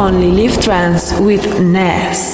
to You Only Live Trance with Ness.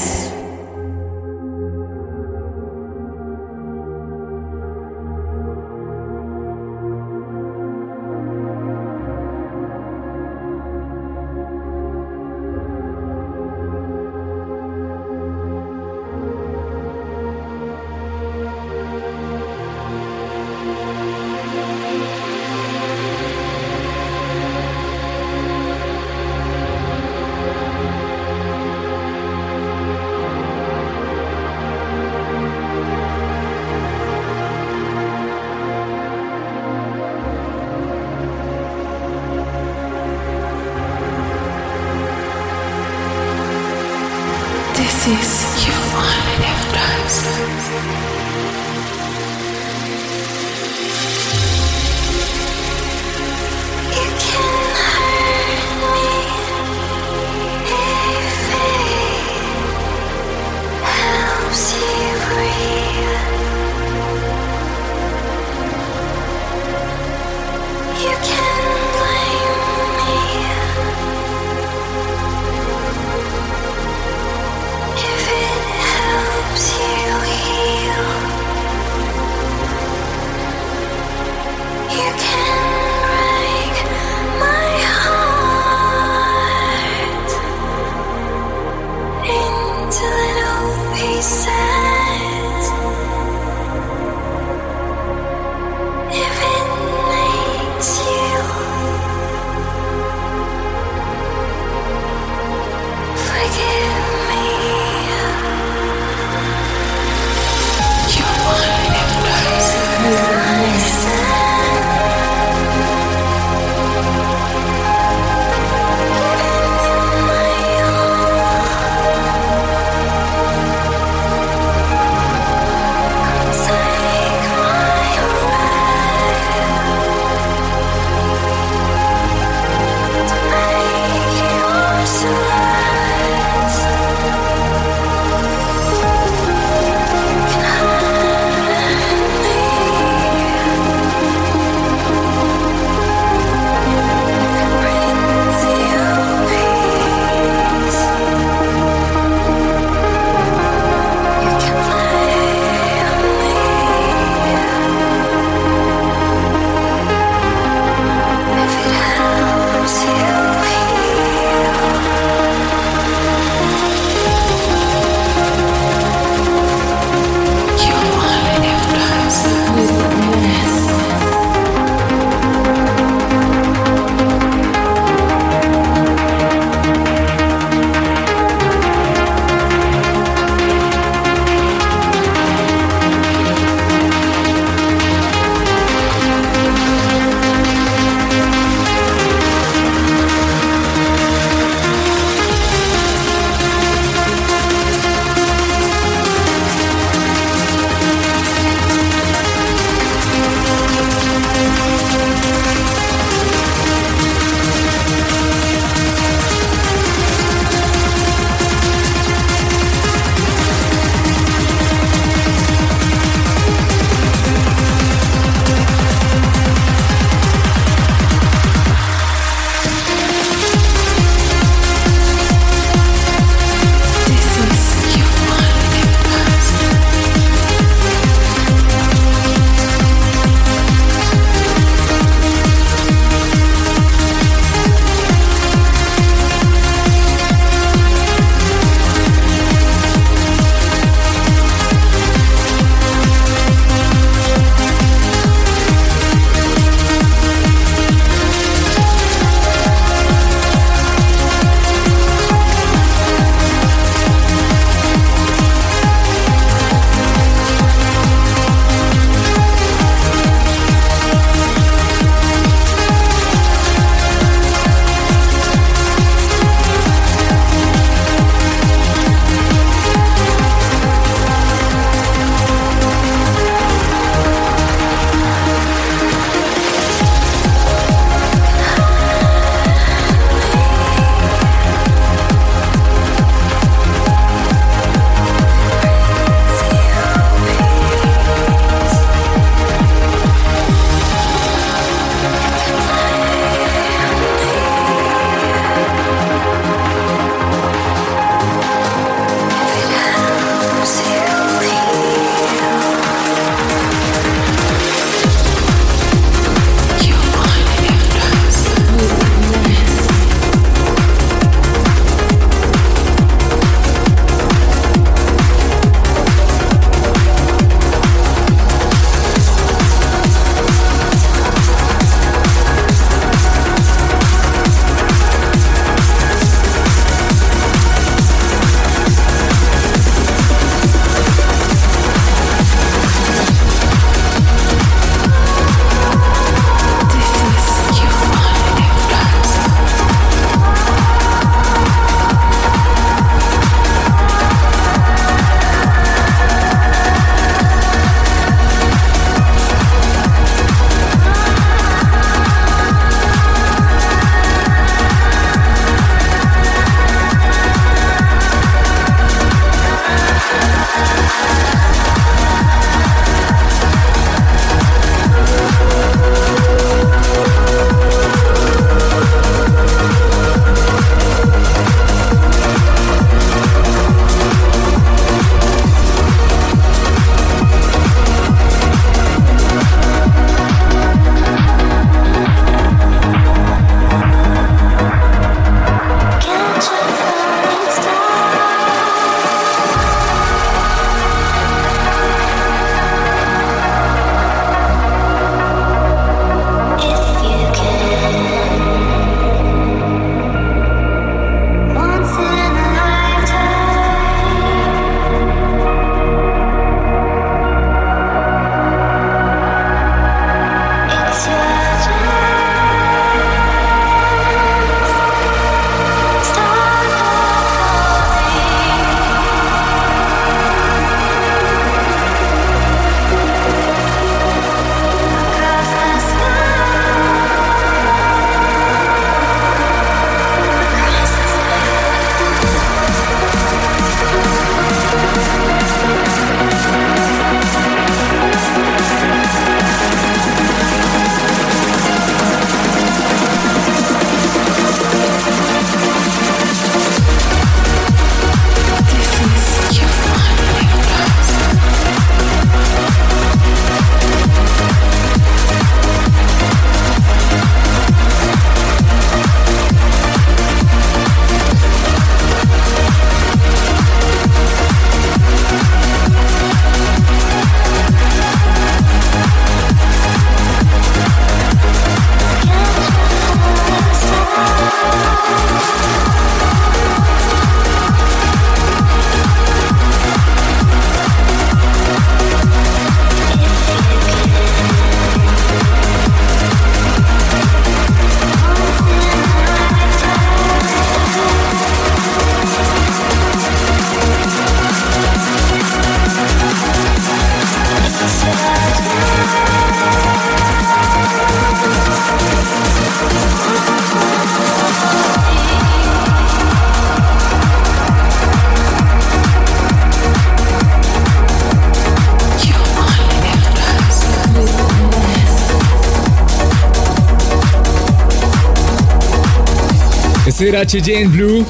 Era HJ Blue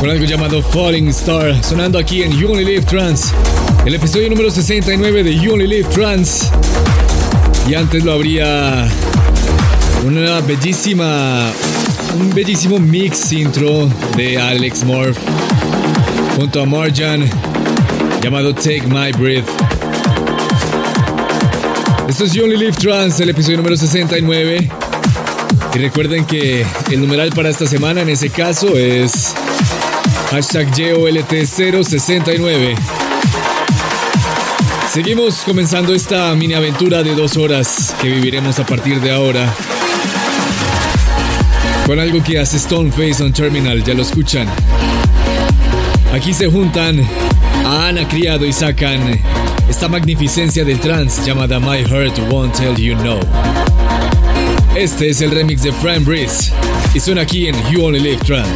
con algo llamado Falling Star, sonando aquí en You Only Live Trans, el episodio número 69 de You Only Live Trans. Y antes lo habría una bellísima, un bellísimo mix intro de Alex Morph junto a Marjan llamado Take My Breath. Esto es You Only Live Trans, el episodio número 69. Y recuerden que el numeral para esta semana en ese caso es hashtag YOLT069. Seguimos comenzando esta mini aventura de dos horas que viviremos a partir de ahora. Con algo que hace Stoneface on Terminal, ya lo escuchan. Aquí se juntan a Ana Criado y sacan esta magnificencia del trance llamada My Heart Won't Tell You No. Este es el remix de Fran Breeze y suena aquí en You Only Live. Stone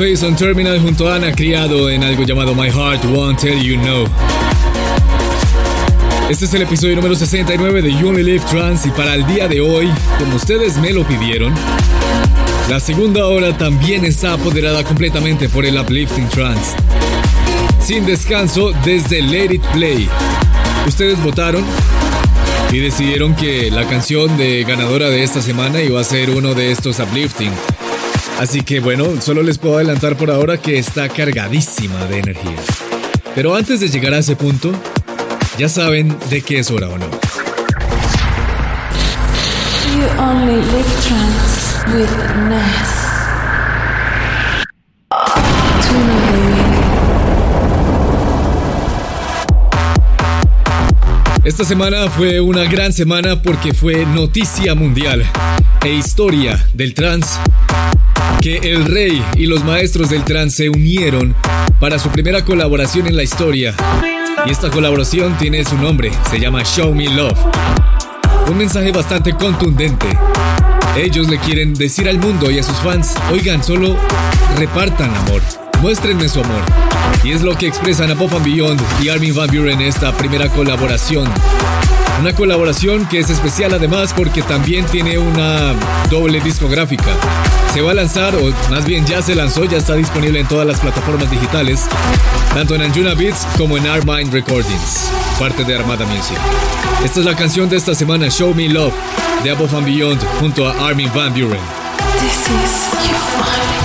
Face on Terminal junto a Ana Criado en algo llamado My Heart Won't Tell You No. Este es el episodio número 69 de You Only Live Trans y para el día de hoy, como ustedes me lo pidieron, la segunda hora también está apoderada completamente por el Uplifting Trance. Sin descanso desde Let It Play. Ustedes votaron y decidieron que la canción de ganadora de esta semana iba a ser uno de estos Uplifting. Así que bueno, solo les puedo adelantar por ahora que está cargadísima de energía. Pero antes de llegar a ese punto, ya saben de qué es hora o no. You only live trance with Ness. Esta semana fue una gran semana porque fue noticia mundial e historia del trance que el rey y los maestros del trance se unieron para su primera colaboración en la historia. Y esta colaboración tiene su nombre, se llama Show Me Love. Un mensaje bastante contundente. Ellos le quieren decir al mundo y a sus fans, oigan, solo repartan amor, muéstrenme su amor. Y es lo que expresan Above and Beyond y Armin Van Buren en esta primera colaboración. Una colaboración que es especial además porque también tiene una doble discográfica. Se va a lanzar, o más bien ya se lanzó, ya está disponible en todas las plataformas digitales, tanto en Anjuna Beats como en Armind Recordings, parte de Armada Music. Esta es la canción de esta semana, Show Me Love, de Above and Beyond, junto a Armin Van Buren. This is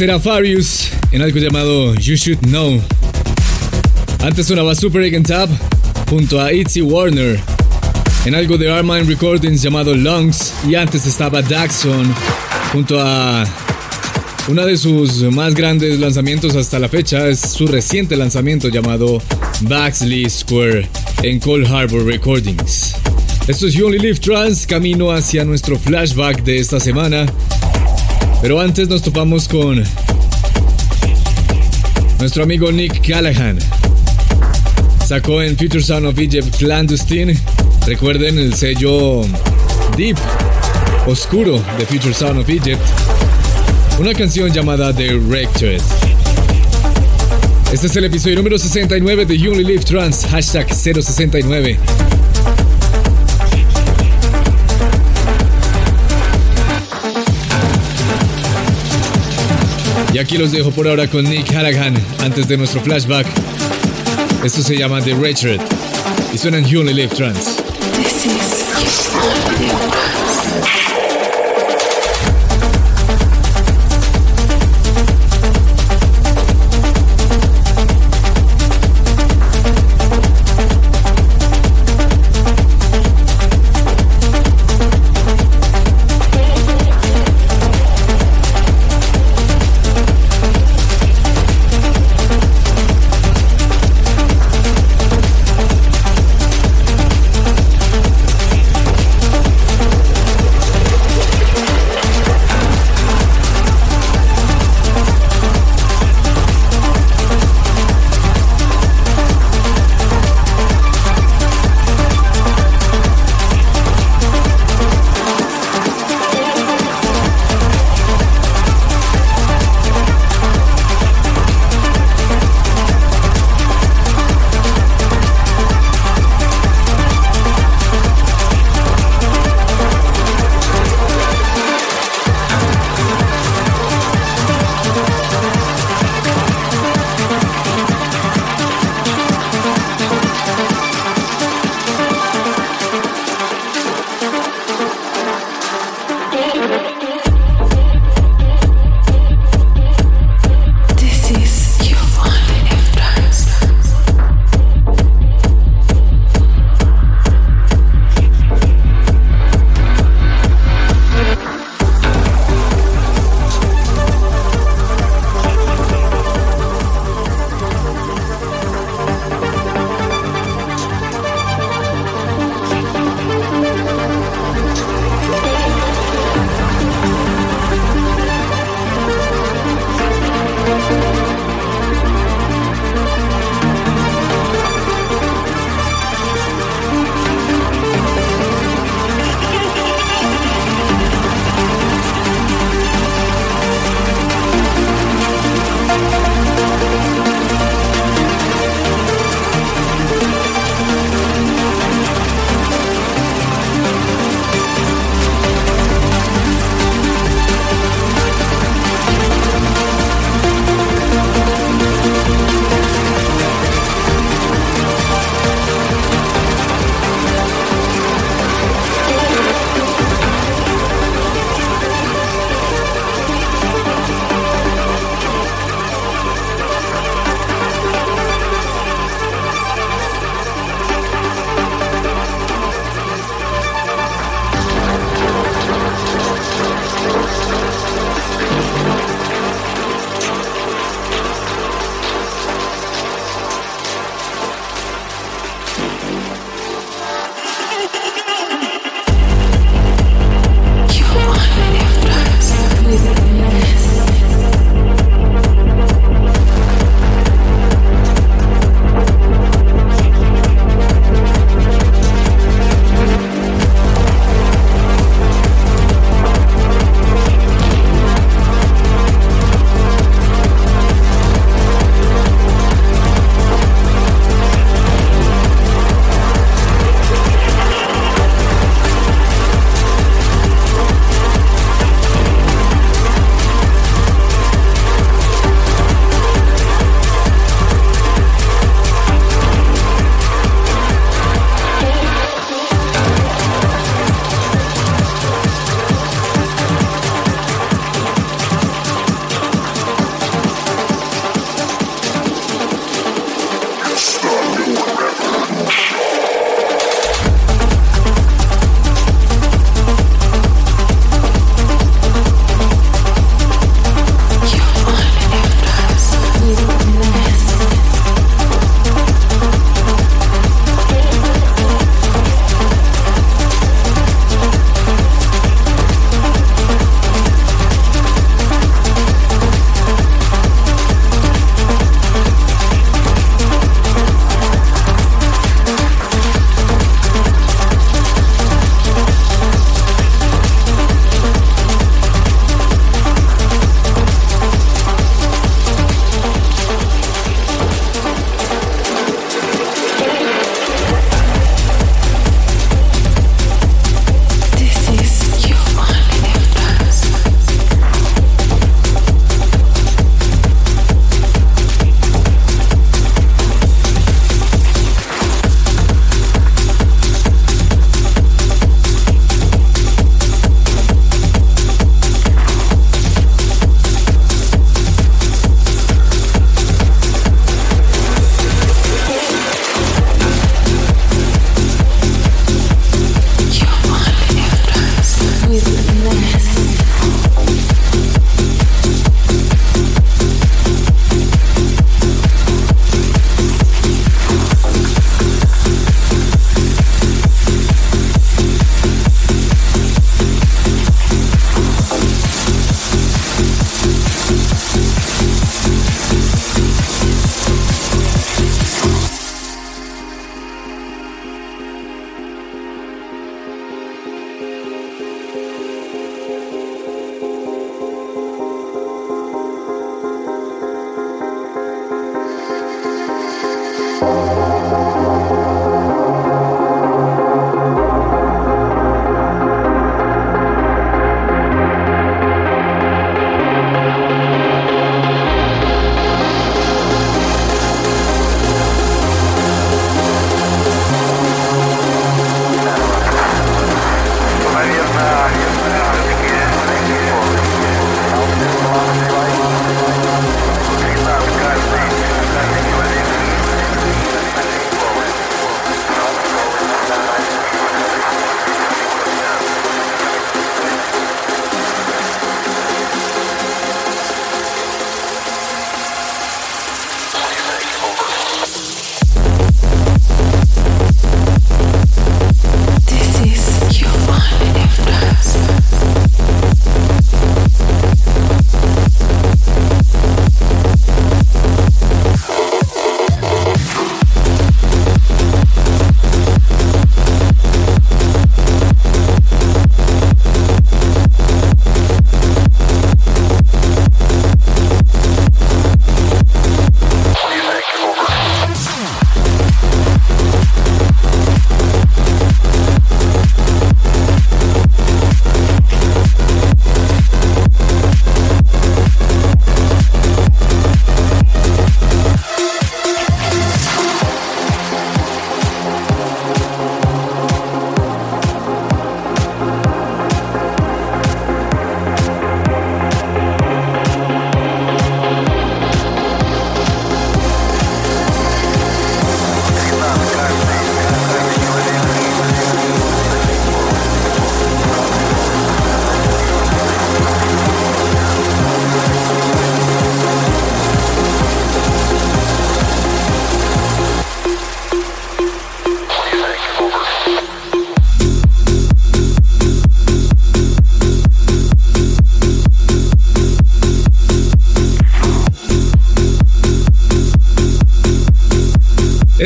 Era Farius en algo llamado You Should Know. Antes sonaba Super Egg Tab junto a Itzy Warner en algo de Armine Recordings llamado Lungs y antes estaba Daxon junto a una de sus más grandes lanzamientos hasta la fecha es su reciente lanzamiento llamado Baxley Square en Cold Harbor Recordings. Esto es You Only Live Trans, camino hacia nuestro flashback de esta semana. Pero antes nos topamos con nuestro amigo Nick Callahan. Sacó en Future Sound of Egypt Clandestine. Recuerden el sello Deep, oscuro de Future Sound of Egypt una canción llamada The Rectored. Este es el episodio número 69 de Only Live Trans, hashtag 069. Y aquí los dejo por ahora con Nick Harragan antes de nuestro flashback. Esto se llama The Rectored y suena en Only Live Trans.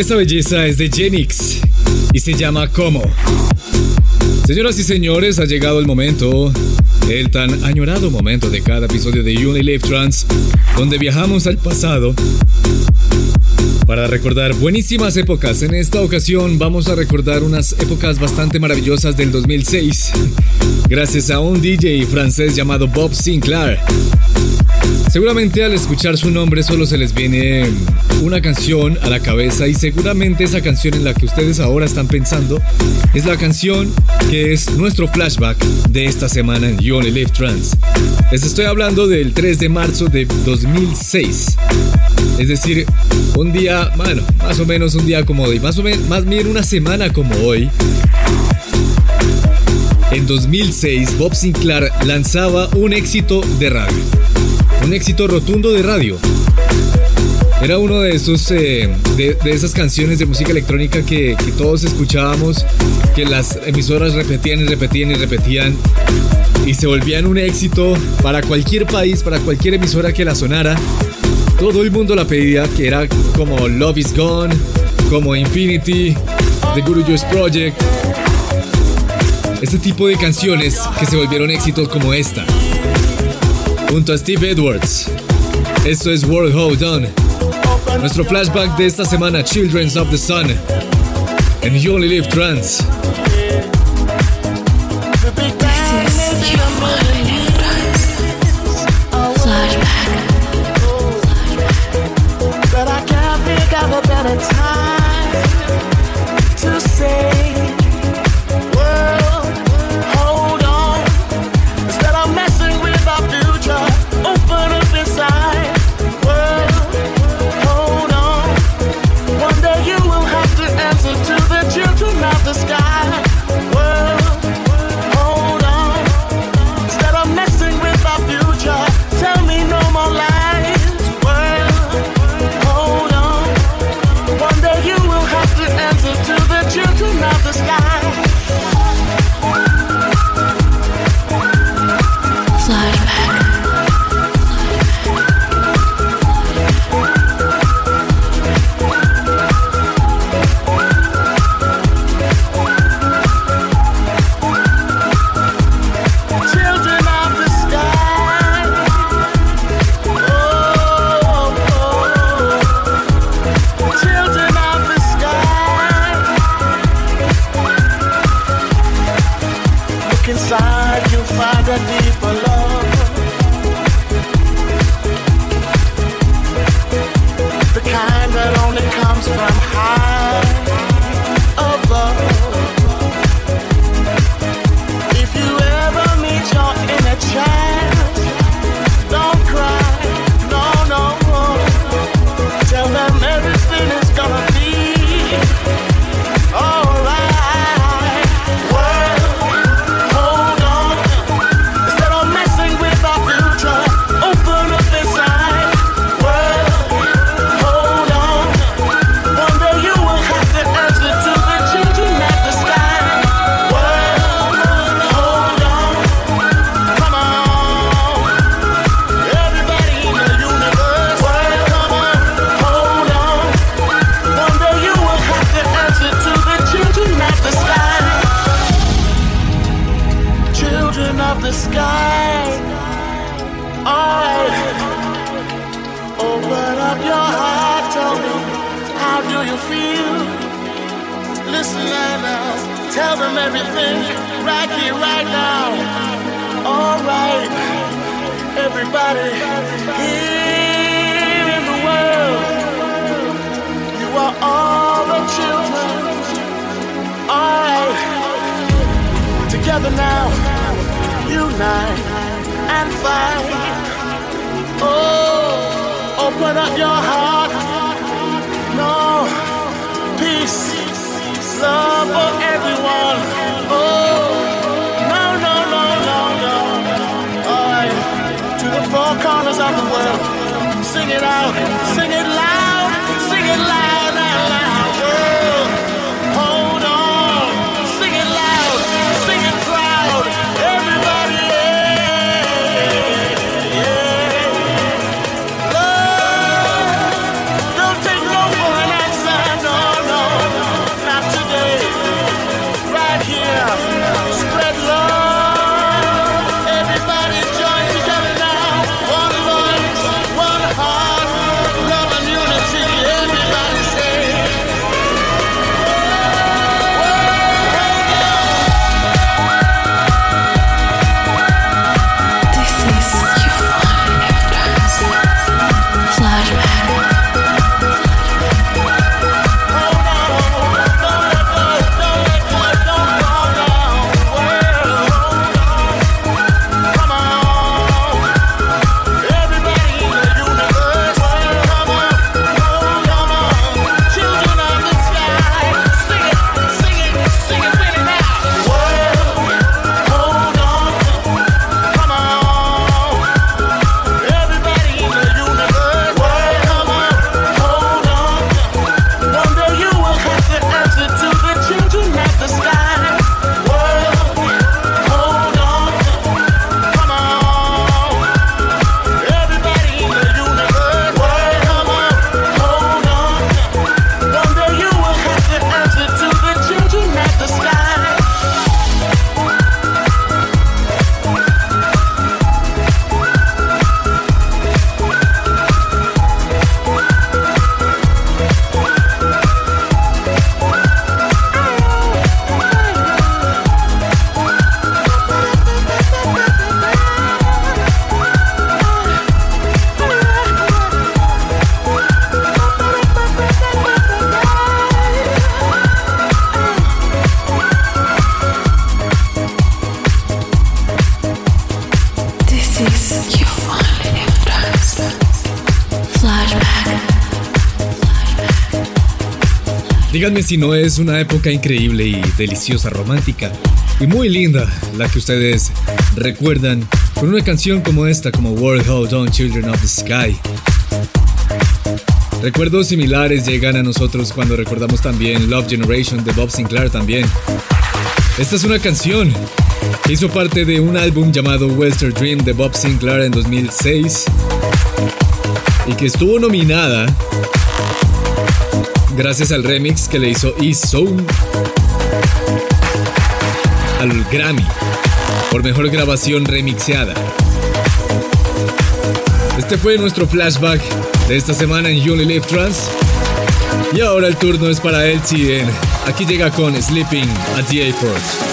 Esta belleza es de Genix y se llama Como. Señoras y señores, ha llegado el momento, el tan añorado momento de cada episodio de Unilive Trans, donde viajamos al pasado para recordar buenísimas épocas. En esta ocasión vamos a recordar unas épocas bastante maravillosas del 2006, gracias a un DJ francés llamado Bob Sinclair. Seguramente al escuchar su nombre solo se les viene una canción a la cabeza y seguramente esa canción en la que ustedes ahora están pensando es la canción que es nuestro flashback de esta semana en You Only Live Trans. Les estoy hablando del 3 de marzo de 2006. Es decir, un día, bueno, más o menos un día como hoy, más o menos, más una semana como hoy. En 2006, Bob Sinclair lanzaba un éxito de radio un éxito rotundo de radio. Era uno de esos eh, de, esas canciones de música electrónica que, todos escuchábamos, que las emisoras repetían y repetían y repetían y se volvían un éxito para cualquier país, para cualquier emisora que la sonara. Todo el mundo la pedía, que era como Love Is Gone, como Infinity, The Guru Juice Project. Este tipo de canciones que se volvieron éxitos como esta junto a Steve Edwards. Esto es World Hold On. Nuestro flashback de esta semana, Children of the Sun. And You Only Live Trans. Díganme si no es una época increíble y deliciosa, romántica y muy linda la que ustedes recuerdan con una canción como esta, como World Hold On Children of the Sky. Recuerdos similares llegan a nosotros cuando recordamos también Love Generation de Bob Sinclair también. Esta es una canción que hizo parte de un álbum llamado Western Dream de Bob Sinclair en 2006 y que estuvo nominada gracias al remix que le hizo E Zone al Grammy por mejor grabación remixeada. Este fue nuestro flashback de esta semana en You Only Live Trans. Y ahora el turno es para LTN. Aquí llega con Sleeping at the Airport.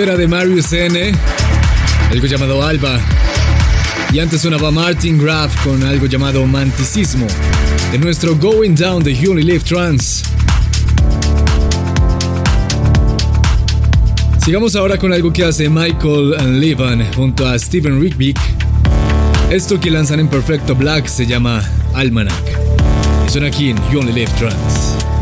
Era de Marius N, algo llamado Alba. Y antes sonaba Martin Graff con algo llamado Manticismo, de nuestro Going Down the You Live Trans. Sigamos ahora con algo que hace Michael and Levan junto a Steven Rigby. Esto que lanzan en Perfecto Black se llama Almanac. Y son aquí en You Only Live Trans.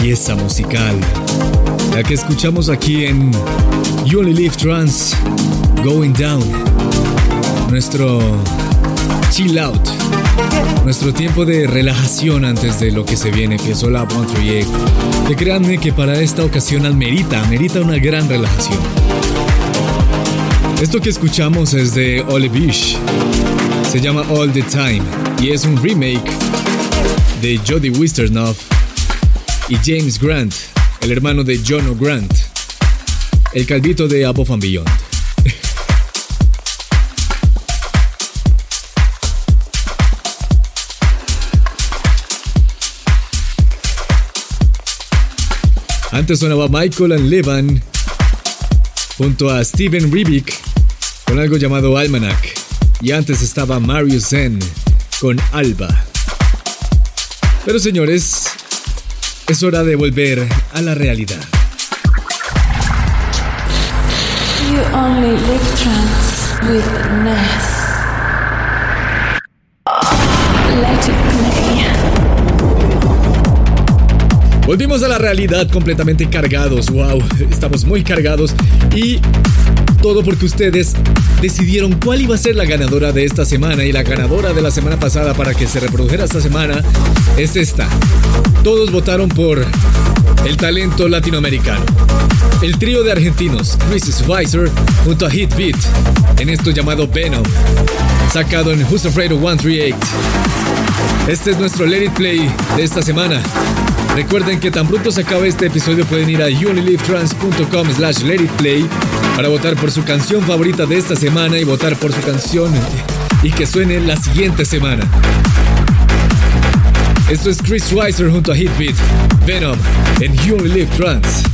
Pieza musical, la que escuchamos aquí en You Only Live Trans Going Down, nuestro chill out, nuestro tiempo de relajación antes de lo que se viene, que es Hola Montreal. Que créanme que para esta ocasión amerita, amerita una gran relajación. Esto que escuchamos es de Ole Bish, se llama All the Time y es un remake de Jody Wisternoff y James Grant, el hermano de John O'Grant, el calvito de Above and Beyond. Antes sonaba Michael and Levan junto a Steven Ribic con algo llamado Almanac. Y antes estaba Mario Zen con Alba. Pero señores, es hora de volver a la realidad. You only live with Ness. Let it play. Volvimos a la realidad completamente cargados. Wow, estamos muy cargados y todo porque ustedes decidieron cuál iba a ser la ganadora de esta semana y la ganadora de la semana pasada para que se reprodujera esta semana es esta. Todos votaron por el talento latinoamericano. El trío de argentinos, Chris Spicer junto a Hit Beat, en esto llamado Venom, sacado en Who's Afraid of 138. Este es nuestro Let It Play de esta semana. Recuerden que tan pronto se acabe este episodio pueden ir a unilivetrans.com slash let it play para votar por su canción favorita de esta semana y votar por su canción y que suene la siguiente semana. Esto es Chris Weiser junto a Hitbeat, Venom en You Only Live Trans.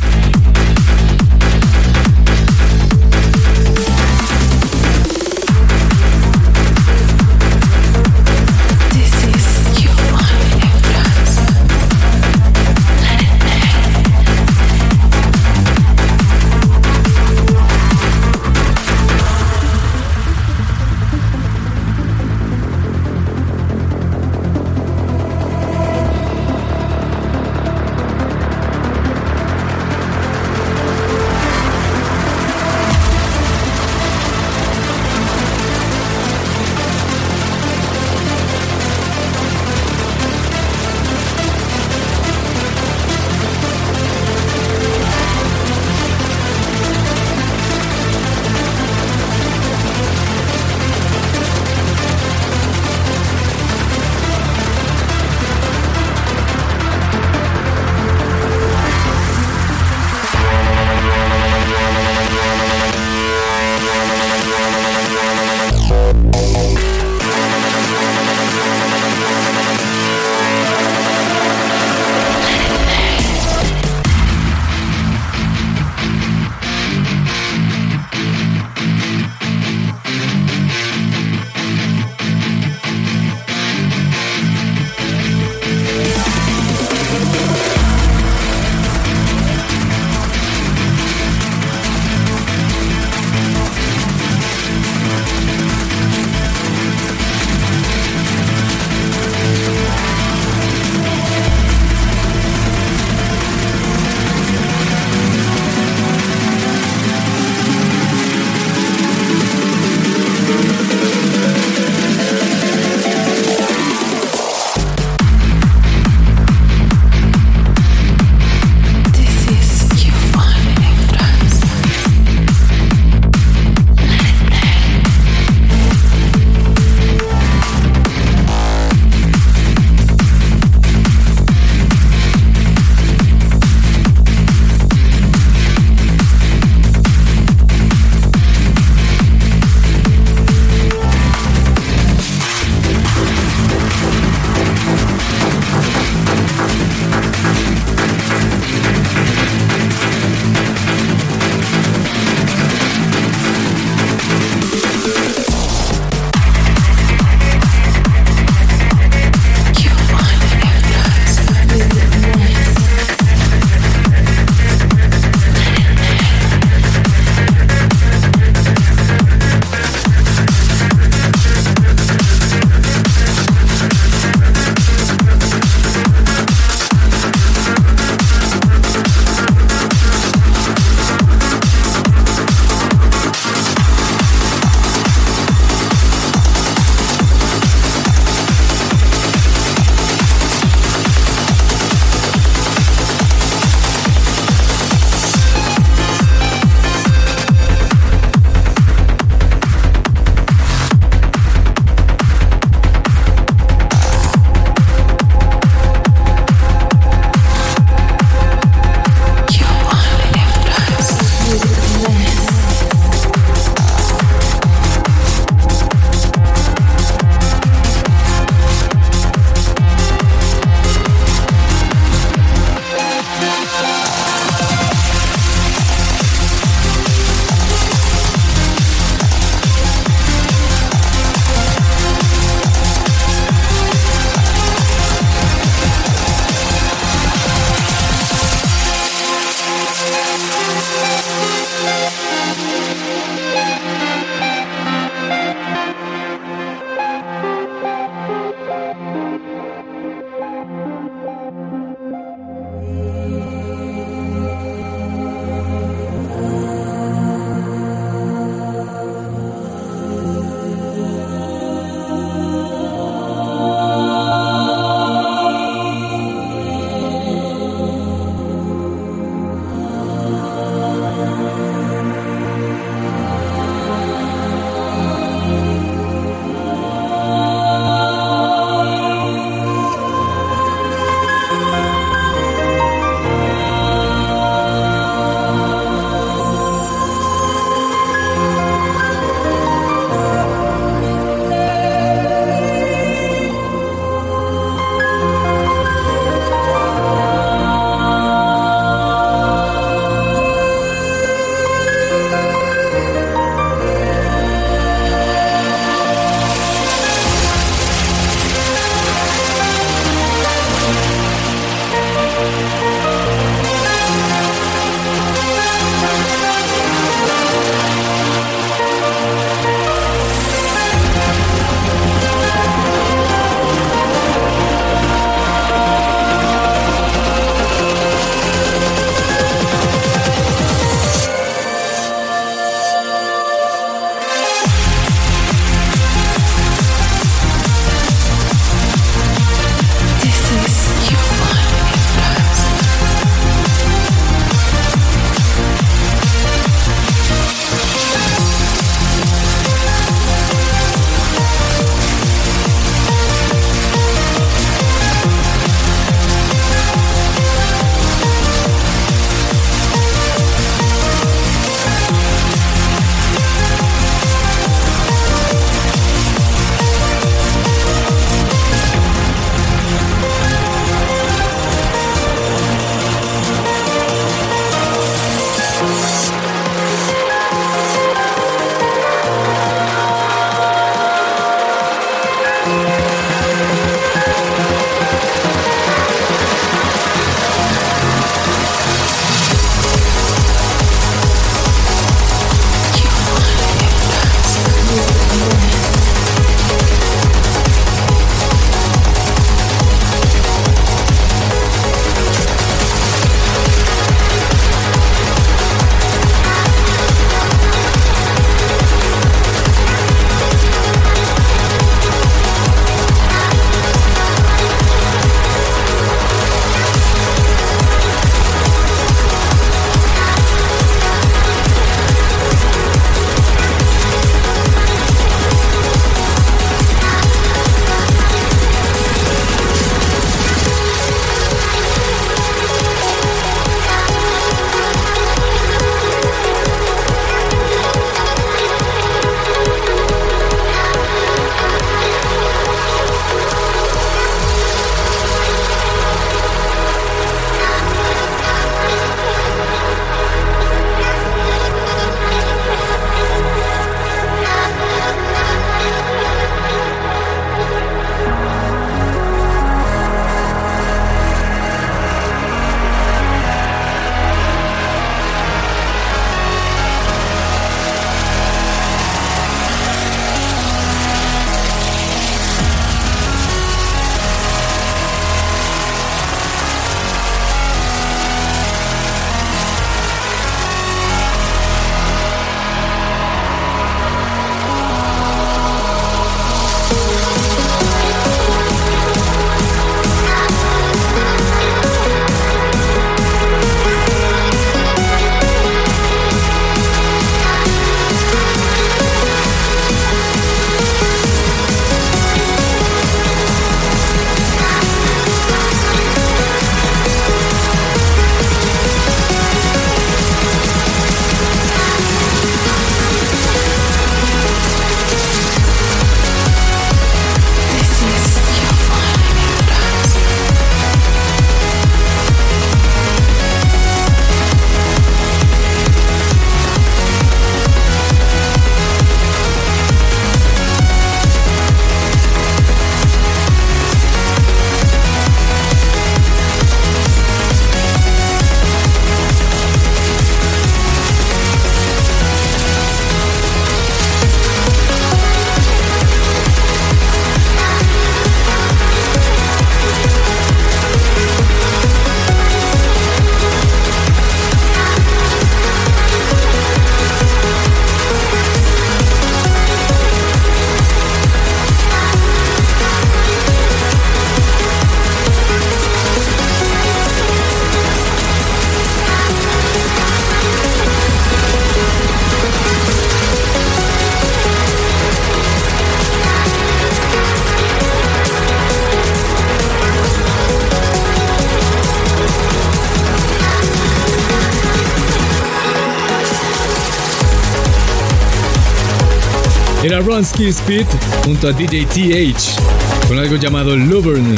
Era Ronsky Speed junto a DJ TH con algo llamado Luverne.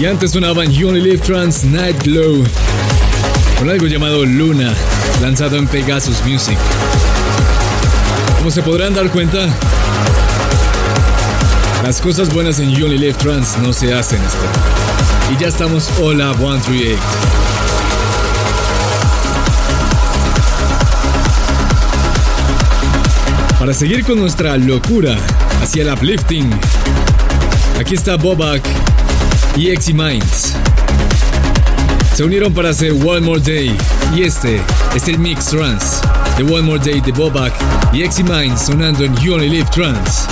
Y antes sonaban You Only Live Trans Night Glow con algo llamado Luna, lanzado en Pegasus Music. Como se podrán dar cuenta, las cosas buenas en You Only Live Trans no se hacen esto. Y ya estamos Hola 138. Para seguir con nuestra locura hacia el uplifting, aquí está Bobak y Exy Minds. Se unieron para hacer One More Day y este es el mix trance de One More Day de Bobak y Exy Minds sonando en You Only Live Trance.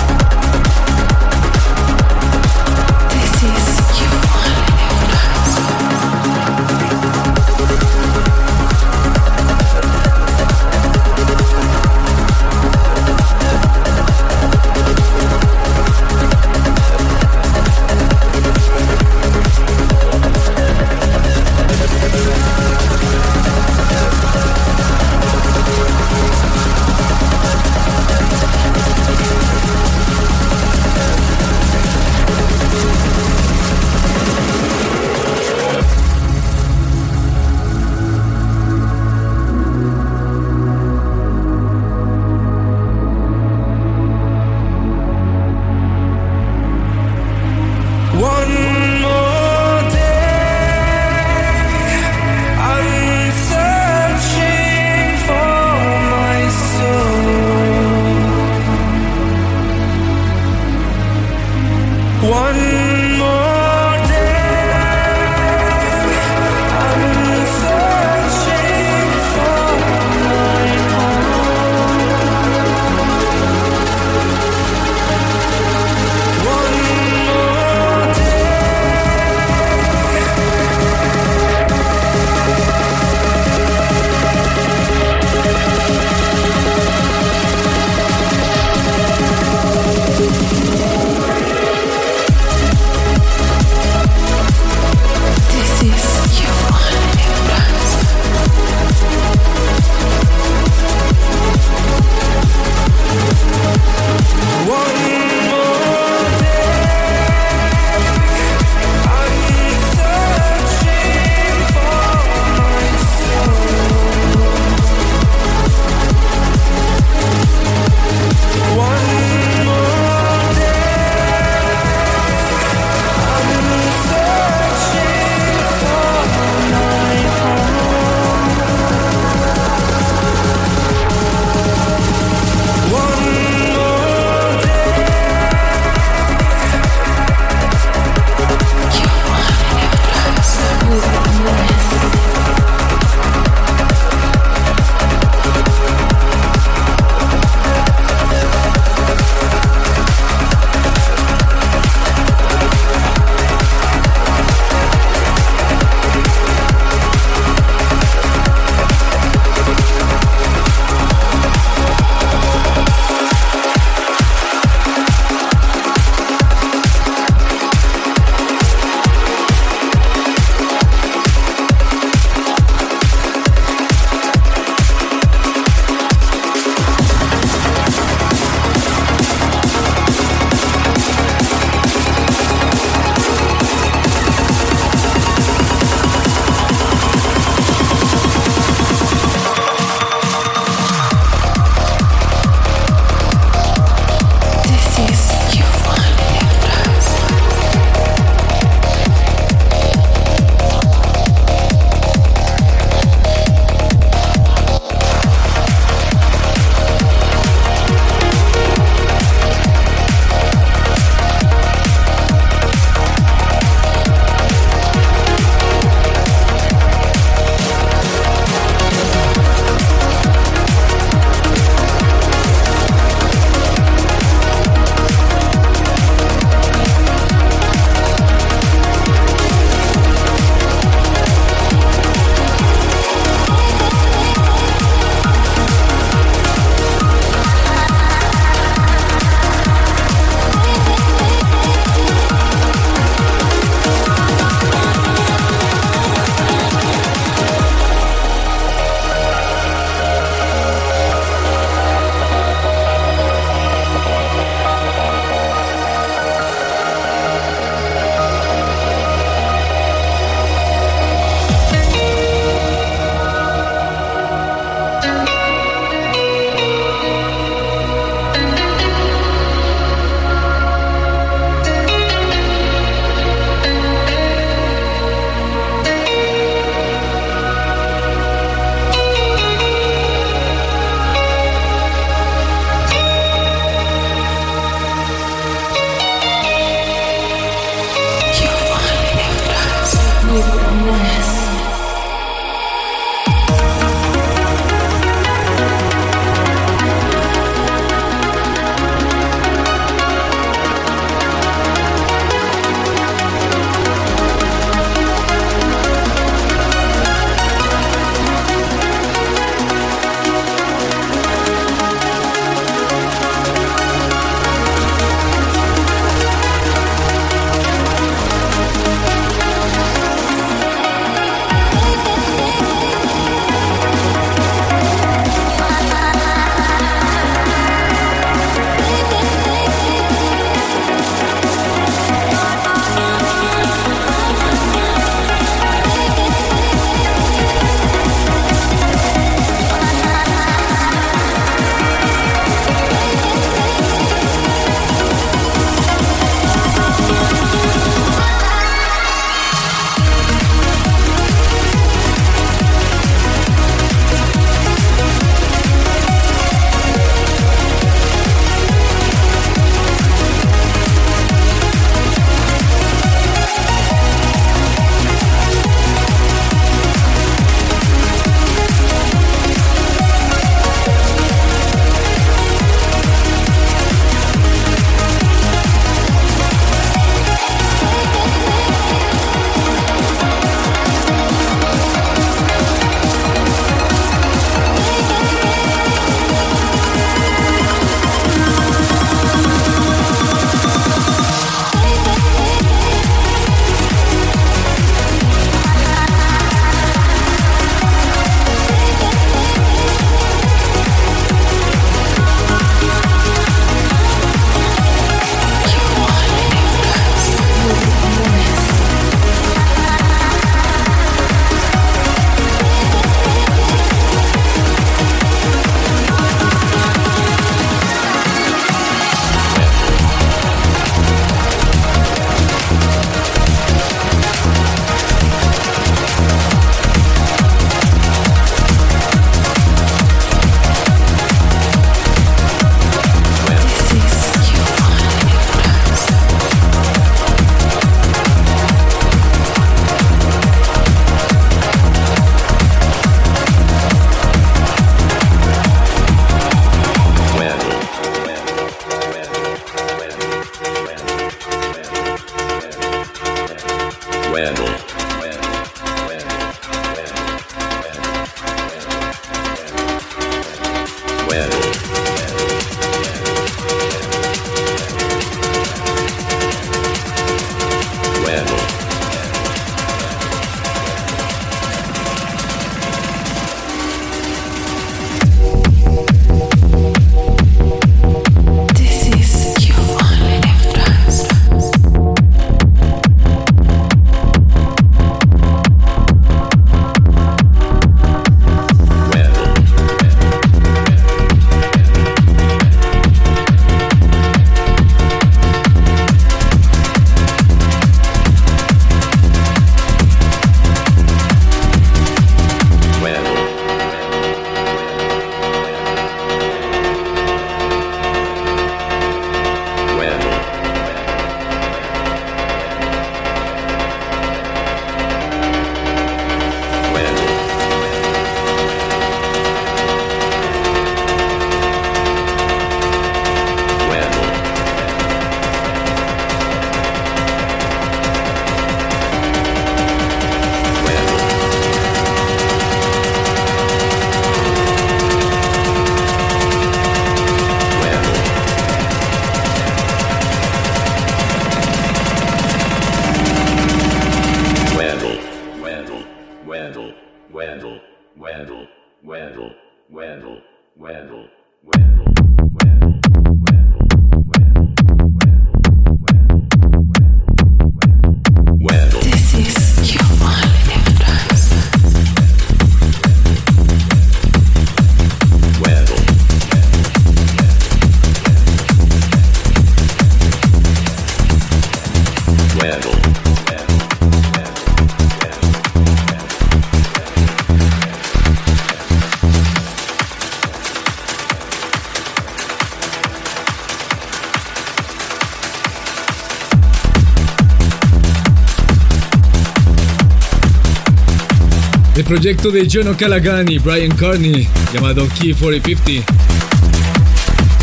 Proyecto de John O'Callaghan y Brian Carney, llamado Key 4050,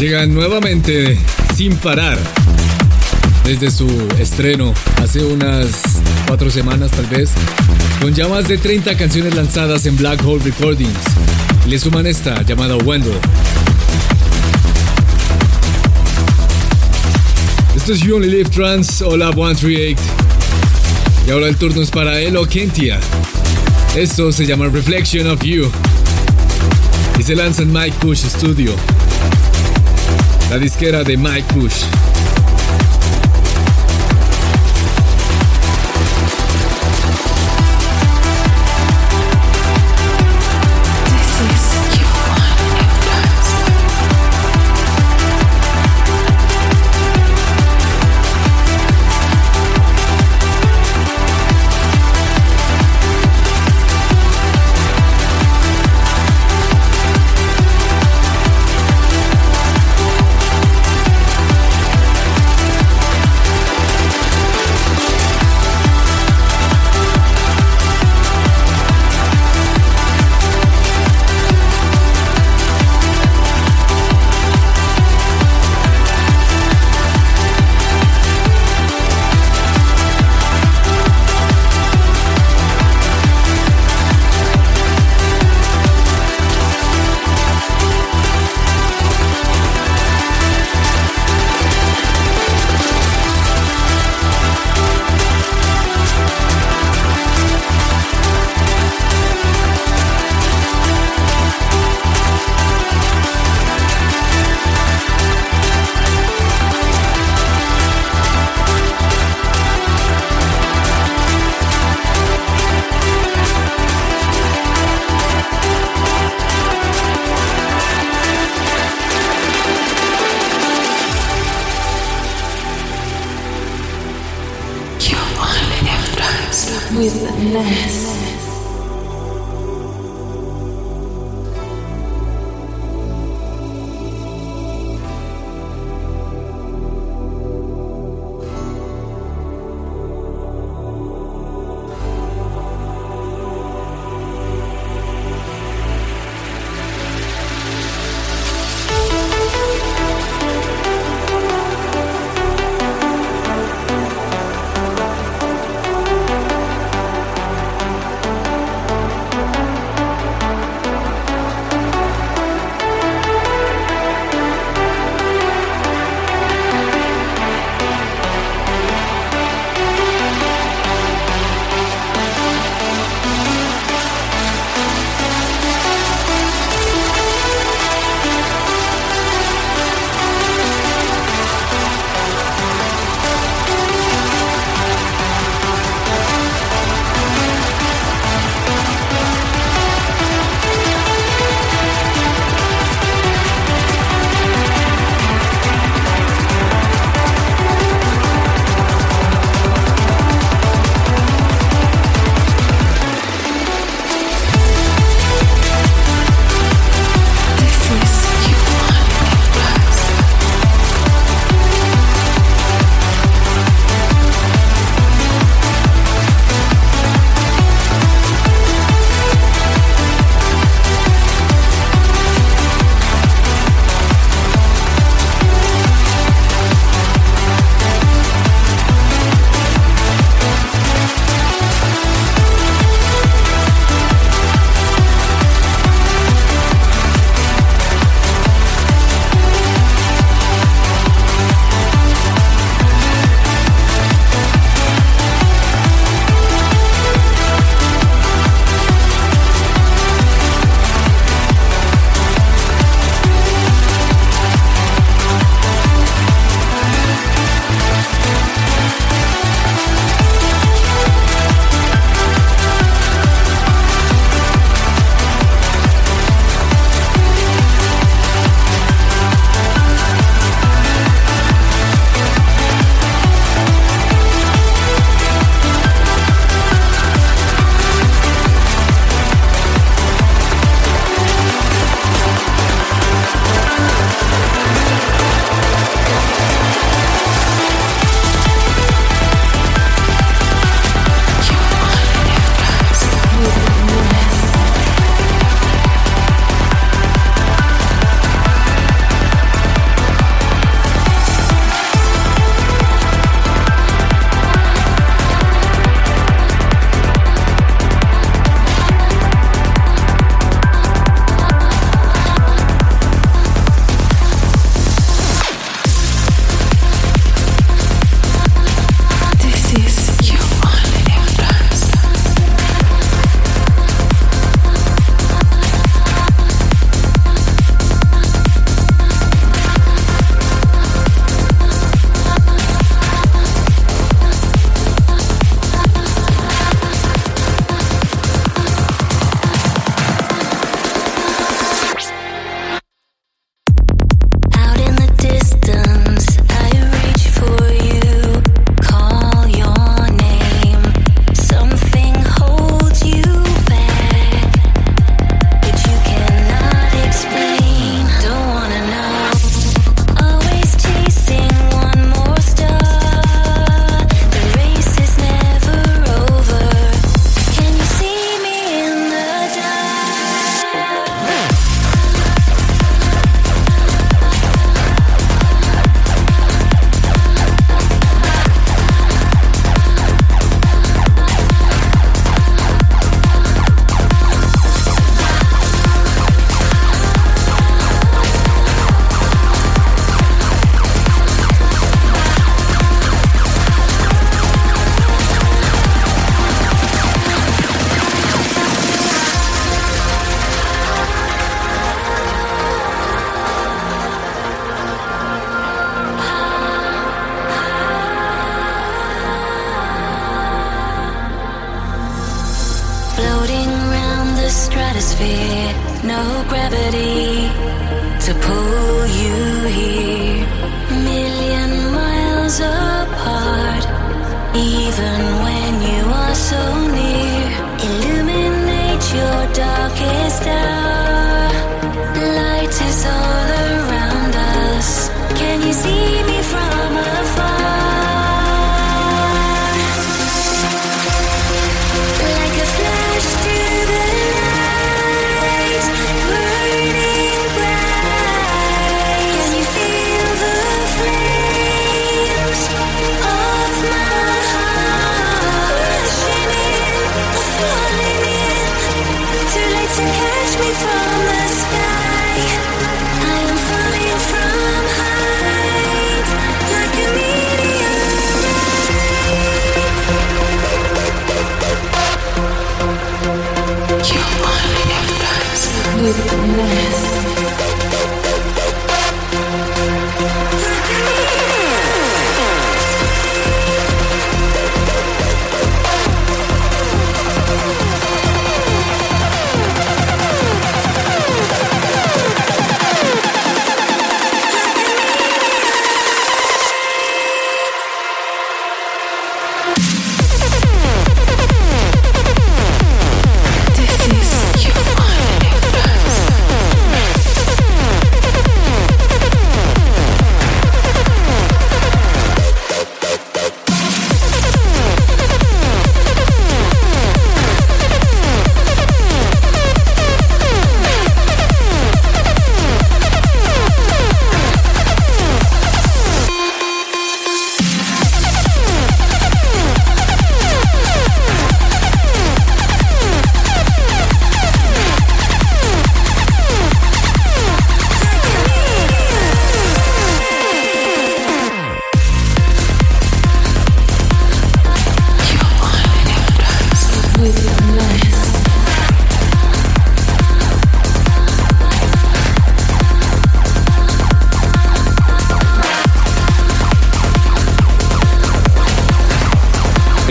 llegan nuevamente sin parar desde su estreno hace unas cuatro semanas tal vez, con ya más de 30 canciones lanzadas en Black Hole Recordings. Le suman esta llamada Wendell. Esto es You Only Live Trans, Hola 138. Y ahora el turno es para Elo Kentia. Esto se llama Reflection of You y se lanza en Mike Push Studio, la disquera de Mike Push.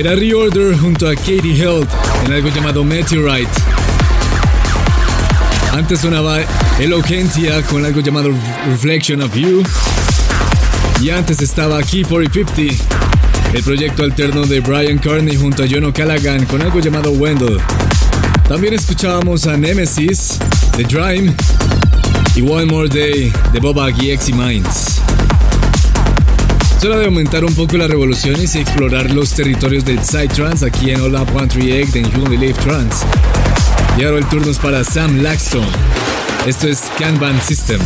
Era Reorder junto a Katie Hilt en algo llamado Meteorite. Antes sonaba Eloquentia con algo llamado Reflection of You. Y antes estaba Key 4050, el proyecto alterno de Brian Carney junto a John O'Callaghan con algo llamado Wendell. También escuchábamos a Nemesis, The Dream y One More Day de Boba y Exy Minds. Es hora de aumentar un poco las revoluciones y explorar los territorios del Psytrance aquí en All Up 138 en You Only Live Trance. Y ahora el turno es para Sam Laxton. Esto es Kanban System.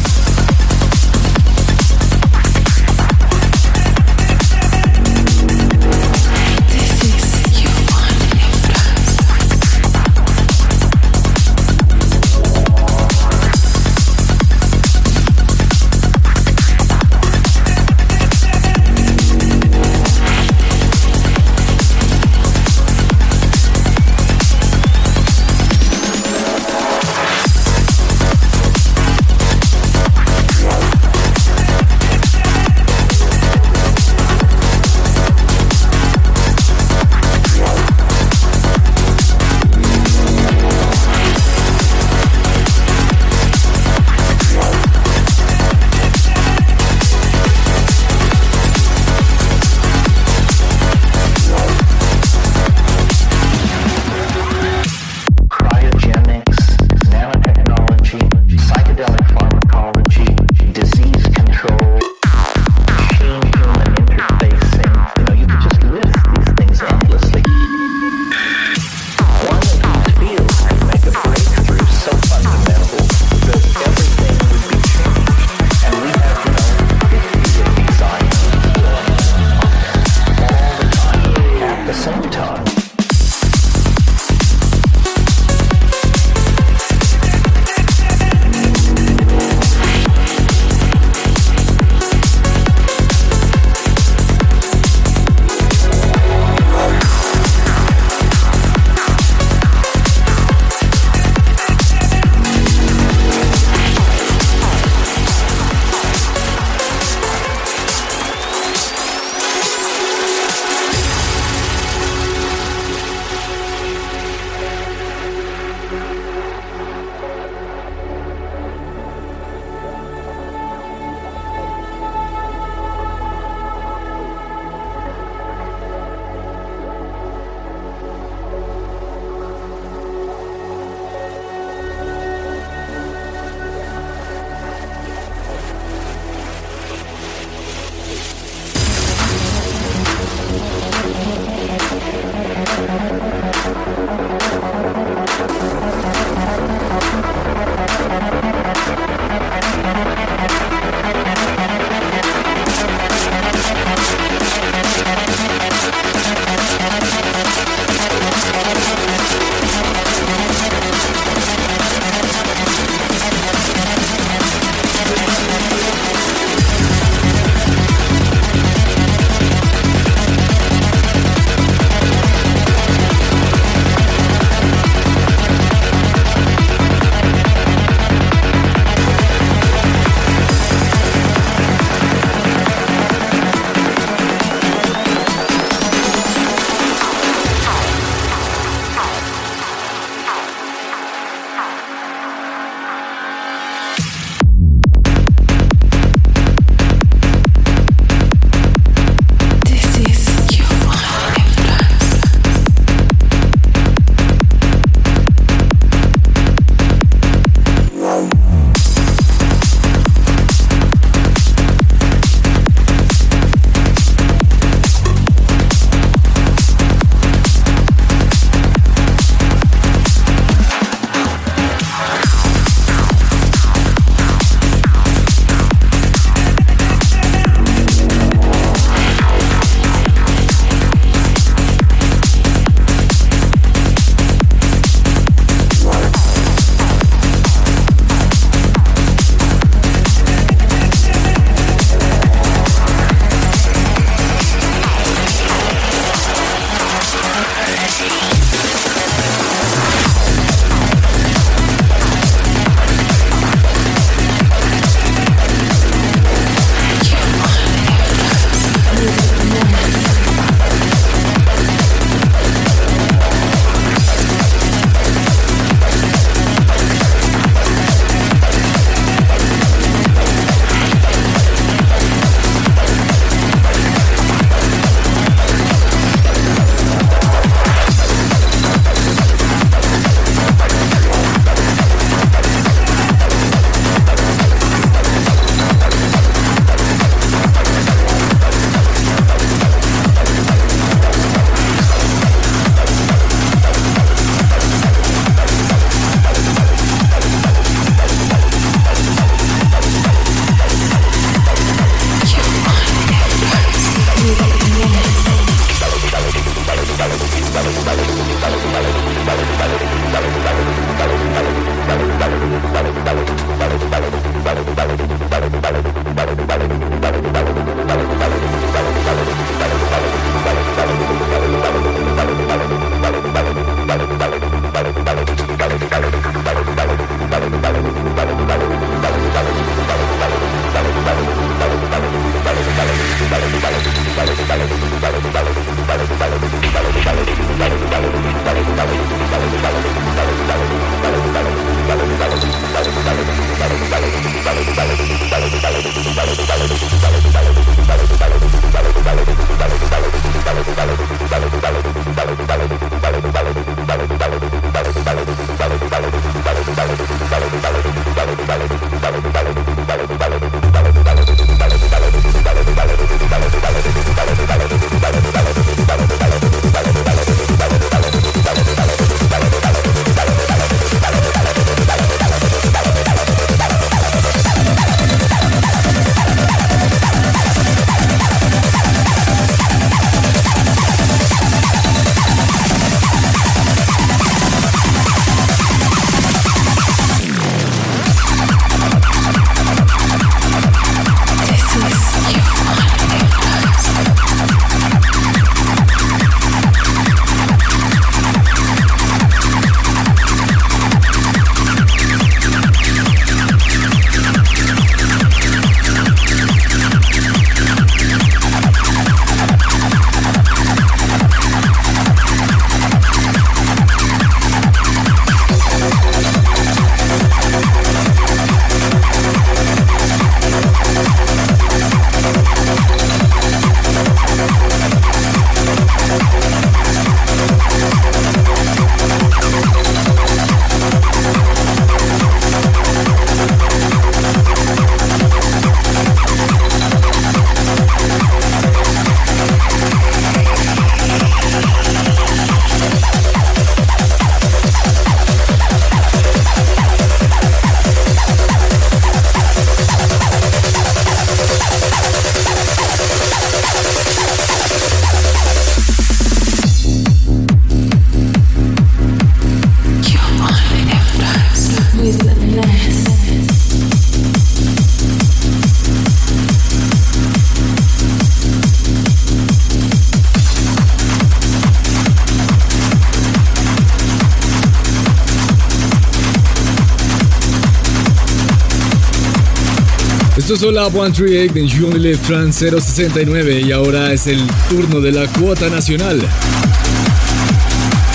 Es Lab 138 en You Only Live Trans 069 y ahora es el turno de la cuota nacional.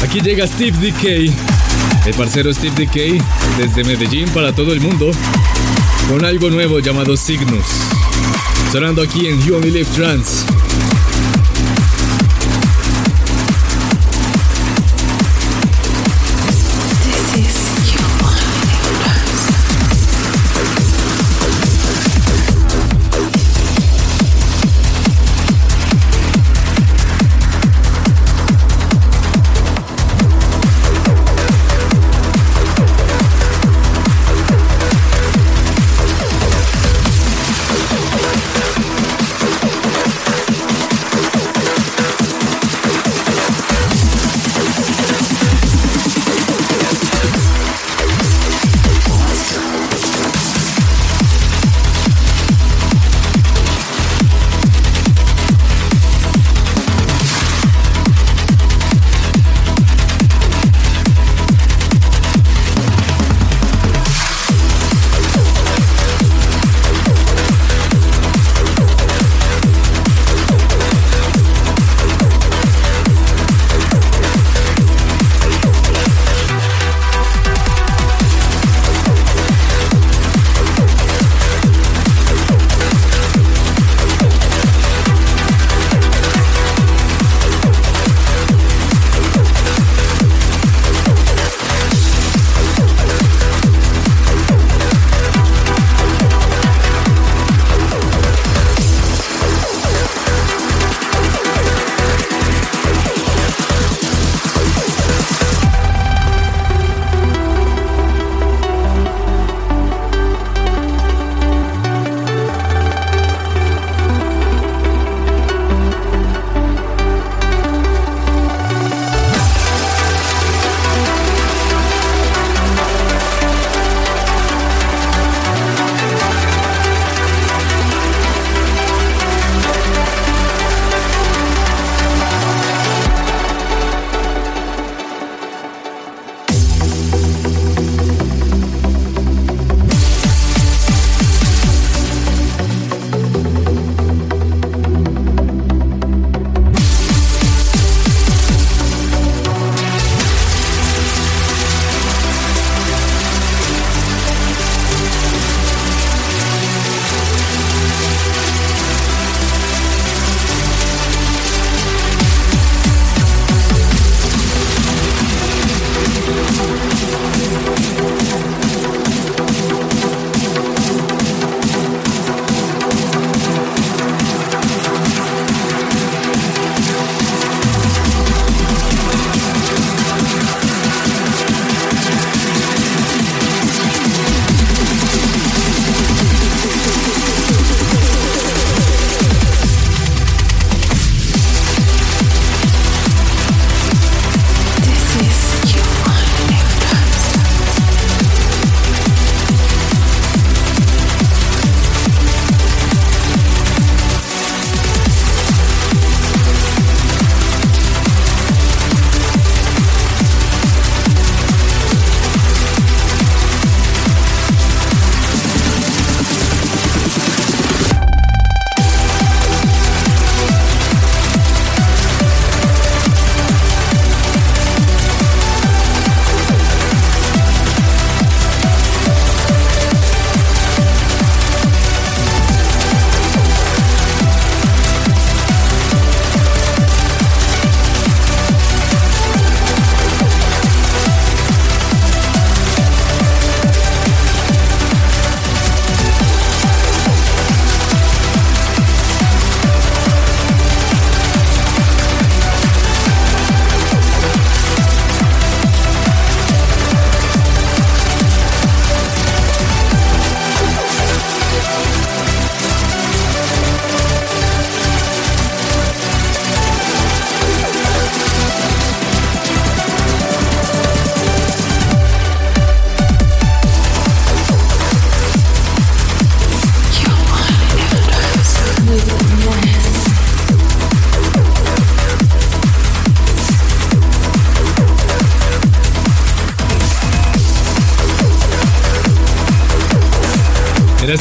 Aquí llega Steve DK, el parcero Steve DK, desde Medellín para todo el mundo, con algo nuevo llamado Signus. Sonando aquí en You Live Trans.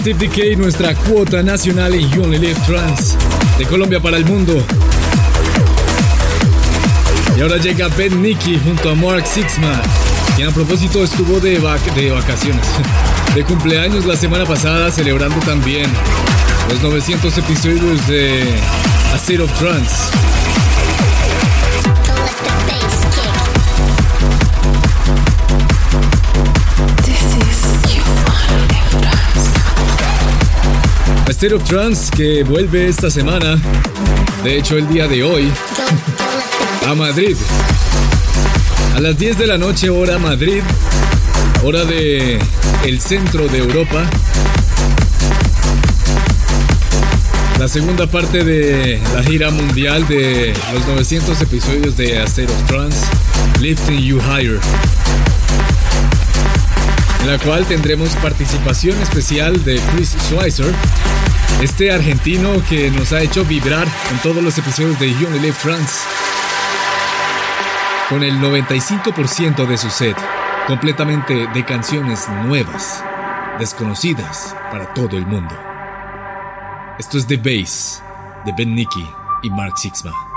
Steve nuestra cuota nacional en You Only Live Trans, de Colombia para el mundo. Y ahora llega Ben Nicky junto a Mark Sixma, quien a propósito estuvo de, de vacaciones, de cumpleaños la semana pasada, celebrando también los 900 episodios de A State of Trance. State of que vuelve esta semana, de hecho el día de hoy, a Madrid. A las 10 de la noche hora Madrid, hora de el centro de Europa. La segunda parte de la gira mundial de los 900 episodios de A State of Trance, Lifting You Higher en la cual tendremos participación especial de Chris Schweizer, este argentino que nos ha hecho vibrar en todos los episodios de Live Trance, con el 95% de su set completamente de canciones nuevas, desconocidas para todo el mundo. Esto es The Bass de Ben Nicky y Mark Sixma.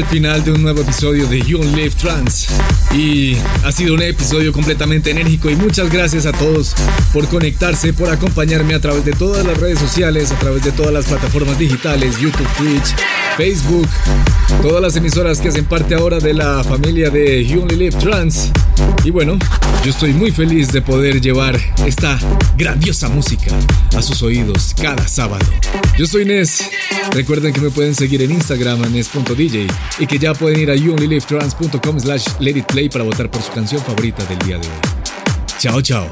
Al final de un nuevo episodio de You Live Trans y ha sido un episodio completamente enérgico y muchas gracias a todos por conectarse, por acompañarme a través de todas las redes sociales, a través de todas las plataformas digitales, YouTube, Twitch, Facebook, todas las emisoras que hacen parte ahora de la familia de You Live Trans. Y bueno, yo estoy muy feliz de poder llevar esta grandiosa música a sus oídos cada sábado. Yo soy Nes. Recuerden que me pueden seguir en Instagram a nes.dj y que ya pueden ir a youonlylivetrans.com slash let it play para votar por su canción favorita del día de hoy. Chao, chao.